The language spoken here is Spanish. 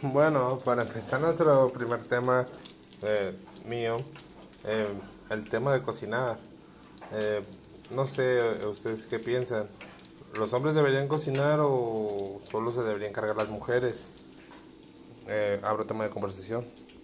Bueno, para empezar nuestro primer tema eh, mío, eh, el tema de cocinar. Eh, no sé, ¿ustedes qué piensan? ¿Los hombres deberían cocinar o solo se deberían cargar las mujeres? Eh, abro tema de conversación.